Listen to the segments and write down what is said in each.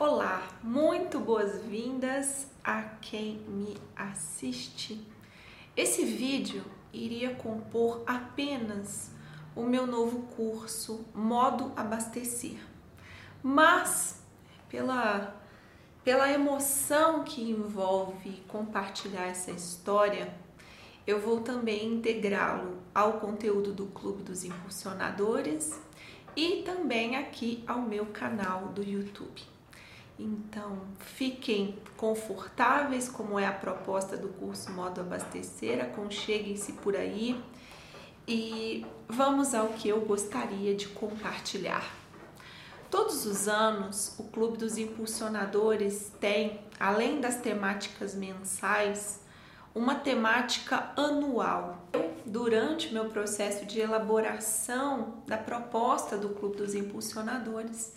Olá, muito boas-vindas a quem me assiste. Esse vídeo iria compor apenas o meu novo curso Modo Abastecer, mas pela, pela emoção que envolve compartilhar essa história, eu vou também integrá-lo ao conteúdo do Clube dos Impulsionadores e também aqui ao meu canal do YouTube. Então, fiquem confortáveis, como é a proposta do curso Modo Abastecer, aconcheguem-se por aí e vamos ao que eu gostaria de compartilhar. Todos os anos, o Clube dos Impulsionadores tem, além das temáticas mensais, uma temática anual. Eu, durante meu processo de elaboração da proposta do Clube dos Impulsionadores,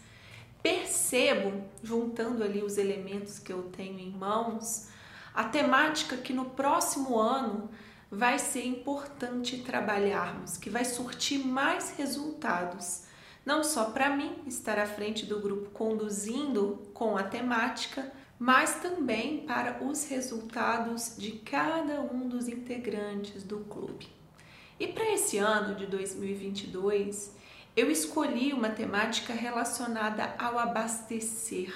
percebo, juntando ali os elementos que eu tenho em mãos, a temática que no próximo ano vai ser importante trabalharmos, que vai surtir mais resultados. Não só para mim estar à frente do grupo conduzindo com a temática, mas também para os resultados de cada um dos integrantes do clube. E para esse ano de 2022, eu escolhi uma temática relacionada ao abastecer,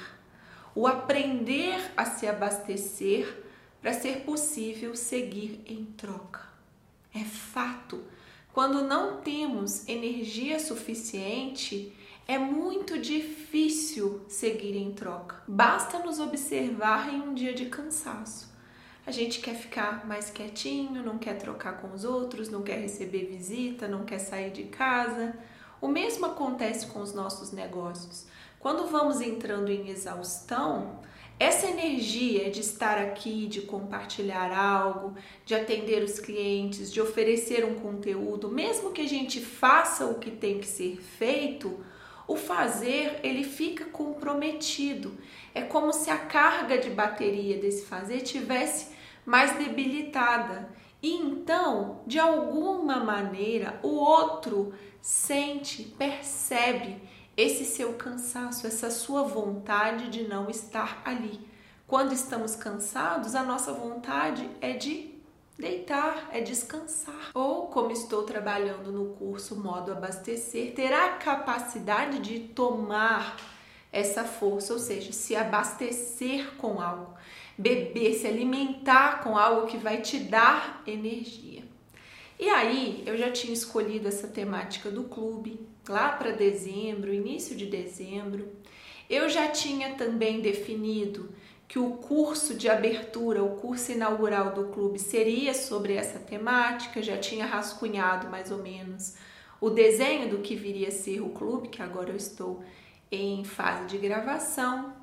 o aprender a se abastecer para ser possível seguir em troca. É fato, quando não temos energia suficiente, é muito difícil seguir em troca. Basta nos observar em um dia de cansaço. A gente quer ficar mais quietinho, não quer trocar com os outros, não quer receber visita, não quer sair de casa o mesmo acontece com os nossos negócios. Quando vamos entrando em exaustão, essa energia de estar aqui, de compartilhar algo, de atender os clientes, de oferecer um conteúdo, mesmo que a gente faça o que tem que ser feito, o fazer ele fica comprometido. É como se a carga de bateria desse fazer tivesse mais debilitada. E então, de alguma maneira, o outro sente, percebe esse seu cansaço, essa sua vontade de não estar ali. Quando estamos cansados, a nossa vontade é de deitar, é descansar. Ou, como estou trabalhando no curso Modo Abastecer, ter a capacidade de tomar essa força, ou seja, se abastecer com algo, beber, se alimentar com algo que vai te dar energia. E aí eu já tinha escolhido essa temática do clube lá para dezembro, início de dezembro. Eu já tinha também definido que o curso de abertura, o curso inaugural do clube seria sobre essa temática, já tinha rascunhado mais ou menos o desenho do que viria a ser o clube, que agora eu estou em fase de gravação.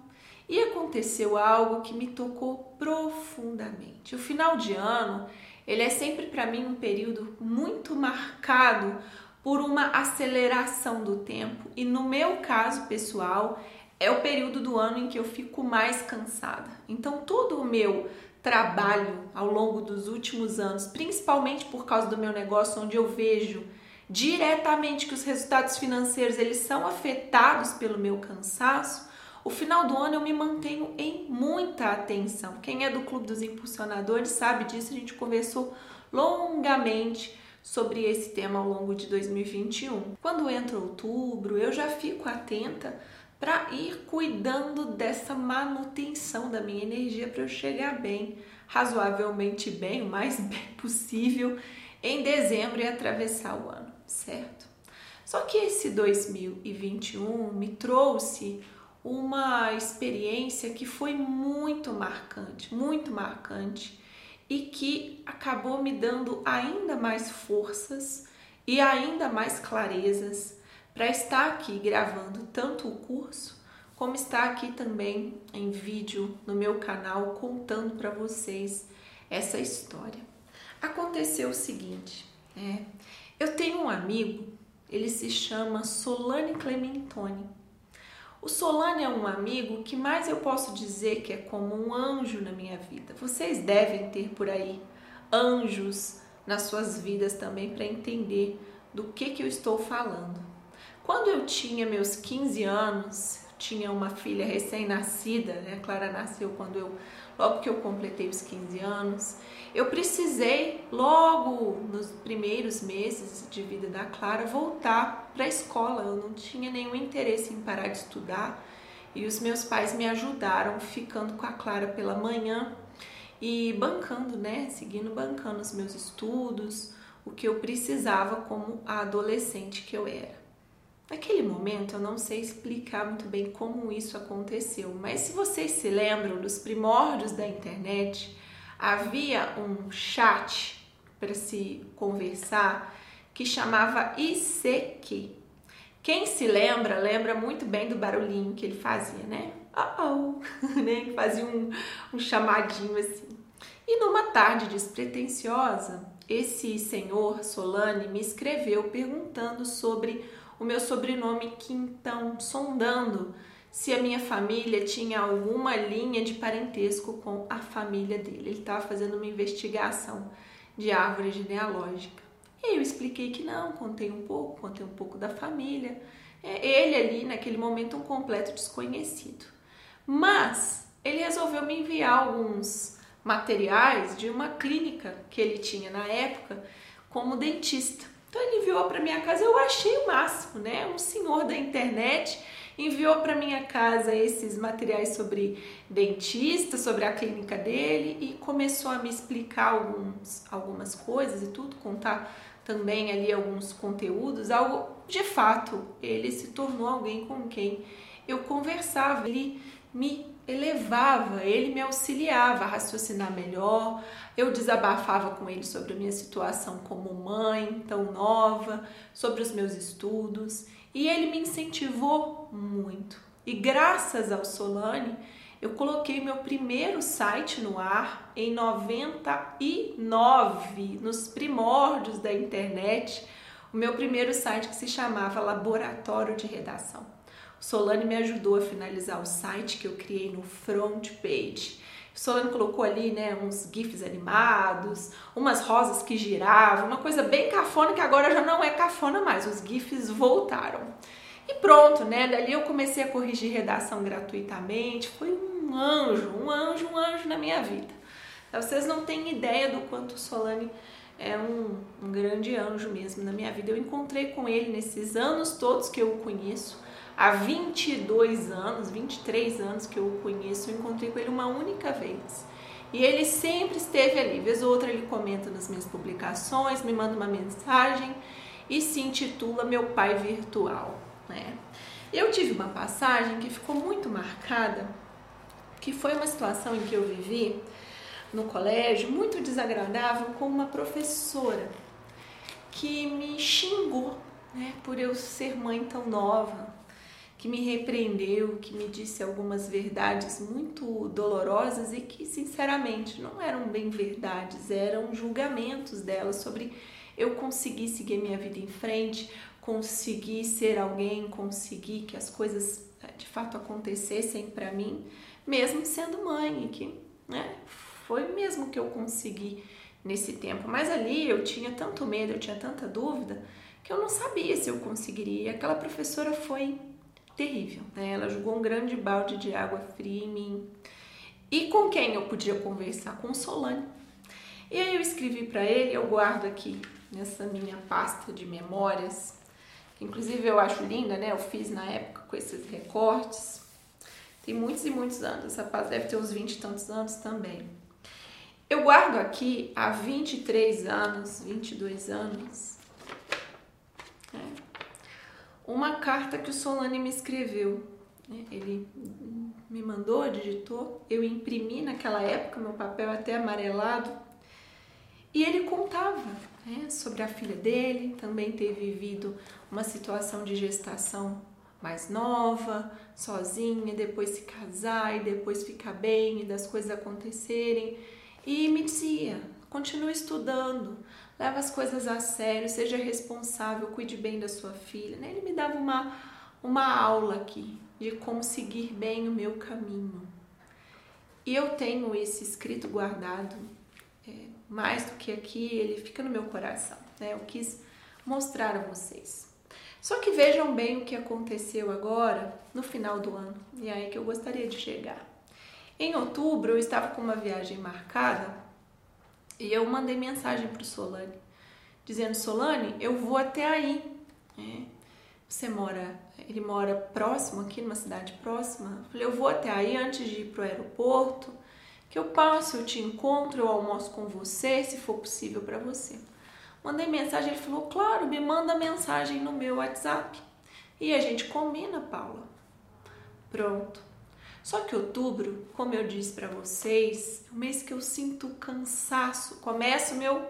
E aconteceu algo que me tocou profundamente. O final de ano ele é sempre para mim um período muito marcado por uma aceleração do tempo e no meu caso pessoal é o período do ano em que eu fico mais cansada. Então todo o meu trabalho ao longo dos últimos anos, principalmente por causa do meu negócio onde eu vejo diretamente que os resultados financeiros eles são afetados pelo meu cansaço, o final do ano eu me mantenho em muita atenção. Quem é do Clube dos Impulsionadores sabe disso, a gente conversou longamente sobre esse tema ao longo de 2021. Quando entra outubro, eu já fico atenta para ir cuidando dessa manutenção da minha energia para eu chegar bem, razoavelmente bem, o mais bem possível em dezembro e atravessar o ano, certo? Só que esse 2021 me trouxe uma experiência que foi muito marcante, muito marcante e que acabou me dando ainda mais forças e ainda mais clarezas para estar aqui gravando tanto o curso como estar aqui também em vídeo no meu canal contando para vocês essa história. Aconteceu o seguinte, é, eu tenho um amigo, ele se chama Solane Clementoni. O Solane é um amigo que mais eu posso dizer que é como um anjo na minha vida. Vocês devem ter por aí anjos nas suas vidas também para entender do que, que eu estou falando. Quando eu tinha meus 15 anos, tinha uma filha recém-nascida, né? A Clara nasceu quando eu logo que eu completei os 15 anos. Eu precisei logo nos primeiros meses de vida da Clara voltar para a escola. Eu não tinha nenhum interesse em parar de estudar. E os meus pais me ajudaram ficando com a Clara pela manhã e bancando, né? Seguindo bancando os meus estudos, o que eu precisava como a adolescente que eu era. Naquele momento eu não sei explicar muito bem como isso aconteceu, mas se vocês se lembram dos primórdios da internet, havia um chat para se conversar que chamava ICQ. Quem se lembra, lembra muito bem do barulhinho que ele fazia, né? Oh, né? Que fazia um, um chamadinho assim. E numa tarde despretensiosa, esse senhor Solane me escreveu perguntando sobre o meu sobrenome Quintão, sondando se a minha família tinha alguma linha de parentesco com a família dele. Ele estava fazendo uma investigação de árvore genealógica. E eu expliquei que não, contei um pouco, contei um pouco da família. É, ele ali, naquele momento, um completo desconhecido. Mas ele resolveu me enviar alguns materiais de uma clínica que ele tinha na época como dentista. Então ele enviou para minha casa, eu achei o máximo, né? Um senhor da internet enviou para minha casa esses materiais sobre dentista, sobre a clínica dele e começou a me explicar alguns, algumas coisas e tudo, contar também ali alguns conteúdos, algo de fato, ele se tornou alguém com quem eu conversava, ele me elevava, ele me auxiliava a raciocinar melhor. Eu desabafava com ele sobre a minha situação como mãe, tão nova, sobre os meus estudos, e ele me incentivou muito. E graças ao Solane, eu coloquei meu primeiro site no ar em 99, nos primórdios da internet, o meu primeiro site que se chamava Laboratório de Redação. Solane me ajudou a finalizar o site que eu criei no front page. Solane colocou ali, né, uns gifs animados, umas rosas que giravam, uma coisa bem cafona que agora já não é cafona mais, os gifs voltaram. E pronto, né? Dali eu comecei a corrigir redação gratuitamente. Foi um anjo, um anjo, um anjo na minha vida. Vocês não têm ideia do quanto o Solane é um, um grande anjo mesmo na minha vida. Eu encontrei com ele nesses anos todos que eu o conheço há 22 anos, 23 anos que eu o conheço, eu encontrei com ele uma única vez. E ele sempre esteve ali. Vez ou outra ele comenta nas minhas publicações, me manda uma mensagem e se intitula Meu Pai Virtual. Né? Eu tive uma passagem que ficou muito marcada, que foi uma situação em que eu vivi no colégio muito desagradável com uma professora que me xingou né, por eu ser mãe tão nova, que me repreendeu, que me disse algumas verdades muito dolorosas e que, sinceramente, não eram bem verdades, eram julgamentos dela sobre eu conseguir seguir minha vida em frente, conseguir ser alguém, conseguir que as coisas eh, de fato acontecessem para mim, mesmo sendo mãe, que né, foi mesmo que eu consegui nesse tempo. Mas ali eu tinha tanto medo, eu tinha tanta dúvida que eu não sabia se eu conseguiria. Aquela professora foi terrível. Né? Ela jogou um grande balde de água fria em mim. E com quem eu podia conversar? Com Solane. E aí eu escrevi para ele, eu guardo aqui nessa minha pasta de memórias, que inclusive eu acho linda, né? Eu fiz na época com esses recortes. Tem muitos e muitos anos, essa pasta deve ter uns 20 e tantos anos também. Eu guardo aqui há 23 anos, 22 anos, uma carta que o Solane me escreveu. Né? Ele me mandou, digitou, eu imprimi naquela época, meu papel até amarelado, e ele contava né, sobre a filha dele, também ter vivido uma situação de gestação mais nova, sozinha, depois se casar e depois ficar bem e das coisas acontecerem. E me dizia: continue estudando, leva as coisas a sério, seja responsável, cuide bem da sua filha. Né? Ele me dava uma, uma aula aqui de como seguir bem o meu caminho. E eu tenho esse escrito guardado, é, mais do que aqui, ele fica no meu coração. Né? Eu quis mostrar a vocês. Só que vejam bem o que aconteceu agora no final do ano, e é aí que eu gostaria de chegar. Em outubro eu estava com uma viagem marcada e eu mandei mensagem para o Solane, dizendo: Solane, eu vou até aí. É, você mora, ele mora próximo aqui, numa cidade próxima. Eu falei: eu vou até aí antes de ir para o aeroporto, que eu passo, eu te encontro, eu almoço com você, se for possível para você. Mandei mensagem, ele falou: claro, me manda mensagem no meu WhatsApp. E a gente combina, Paula. Pronto. Só que outubro, como eu disse para vocês, é o mês que eu sinto cansaço. Começa meu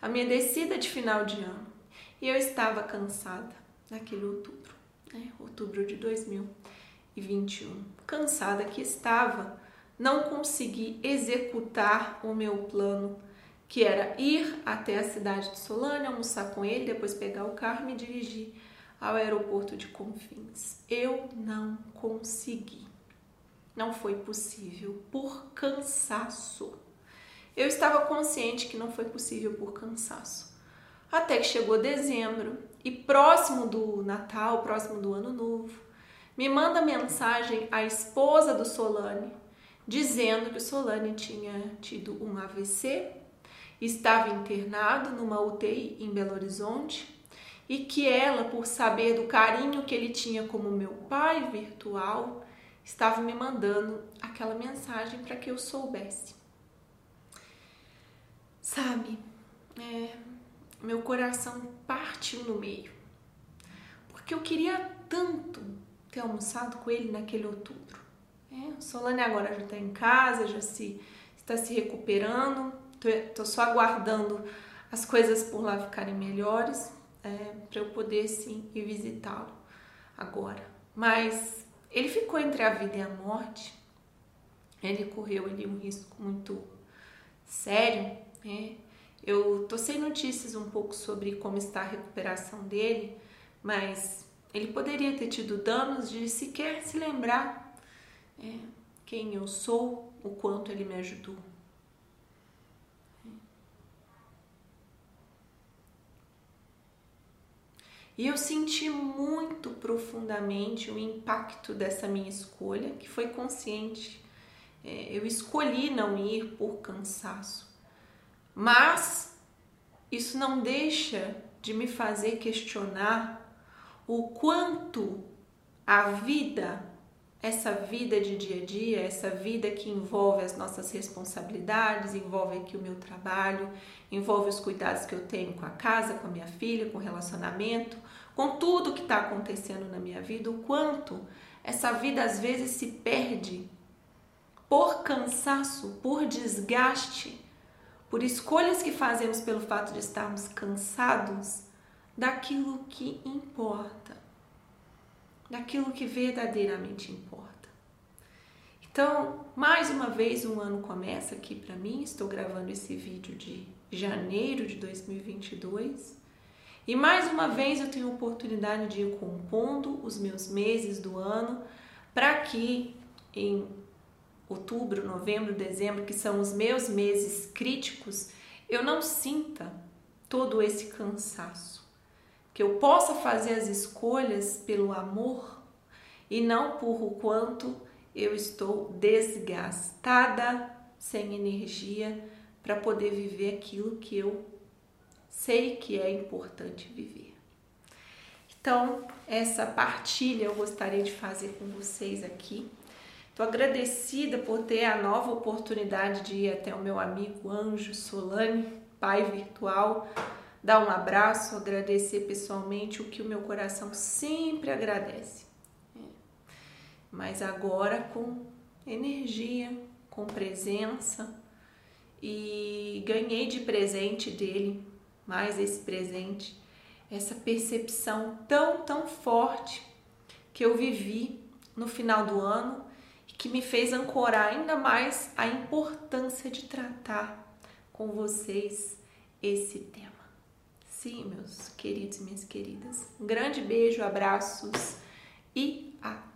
a minha descida de final de ano. E eu estava cansada naquele outubro, né? Outubro de 2021. Cansada que estava, não consegui executar o meu plano, que era ir até a cidade de Solânia, almoçar com ele, depois pegar o carro e me dirigir ao aeroporto de Confins. Eu não consegui. Não foi possível por cansaço. Eu estava consciente que não foi possível por cansaço. Até que chegou dezembro e próximo do Natal, próximo do Ano Novo, me manda mensagem a esposa do Solane dizendo que o Solane tinha tido um AVC, estava internado numa UTI em Belo Horizonte e que ela, por saber do carinho que ele tinha como meu pai virtual, estava me mandando aquela mensagem para que eu soubesse. Sabe, é, meu coração partiu no meio, porque eu queria tanto ter almoçado com ele naquele outubro. É, Solane agora já está em casa, já se está se recuperando, estou só aguardando as coisas por lá ficarem melhores é, para eu poder sim ir visitá-lo agora. Mas ele ficou entre a vida e a morte. Ele correu ali um risco muito sério. Né? Eu tô sem notícias um pouco sobre como está a recuperação dele, mas ele poderia ter tido danos de sequer se lembrar é, quem eu sou, o quanto ele me ajudou. E eu senti muito profundamente o impacto dessa minha escolha, que foi consciente. É, eu escolhi não ir por cansaço. Mas isso não deixa de me fazer questionar o quanto a vida essa vida de dia a dia, essa vida que envolve as nossas responsabilidades, envolve aqui o meu trabalho, envolve os cuidados que eu tenho com a casa, com a minha filha, com o relacionamento, com tudo que está acontecendo na minha vida, o quanto essa vida às vezes se perde por cansaço, por desgaste, por escolhas que fazemos pelo fato de estarmos cansados daquilo que importa daquilo que verdadeiramente importa. Então, mais uma vez, um ano começa aqui para mim. Estou gravando esse vídeo de janeiro de 2022. E mais uma vez eu tenho a oportunidade de ir compondo os meus meses do ano para que em outubro, novembro, dezembro, que são os meus meses críticos, eu não sinta todo esse cansaço que eu possa fazer as escolhas pelo amor e não por o quanto eu estou desgastada, sem energia para poder viver aquilo que eu sei que é importante viver. Então, essa partilha eu gostaria de fazer com vocês aqui. Estou agradecida por ter a nova oportunidade de ir até o meu amigo Anjo Solane, pai virtual, dar um abraço, agradecer pessoalmente o que o meu coração sempre agradece. É. Mas agora com energia, com presença e ganhei de presente dele, mais esse presente, essa percepção tão, tão forte que eu vivi no final do ano e que me fez ancorar ainda mais a importância de tratar com vocês esse tema. Sim, meus queridos e minhas queridas. Um grande beijo, abraços e até!